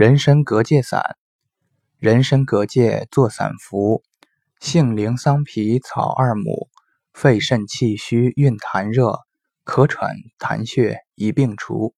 人参隔界散，人参隔界作散服，杏灵桑皮草二母，肺肾气虚、蕴痰热、咳喘痰血一并除。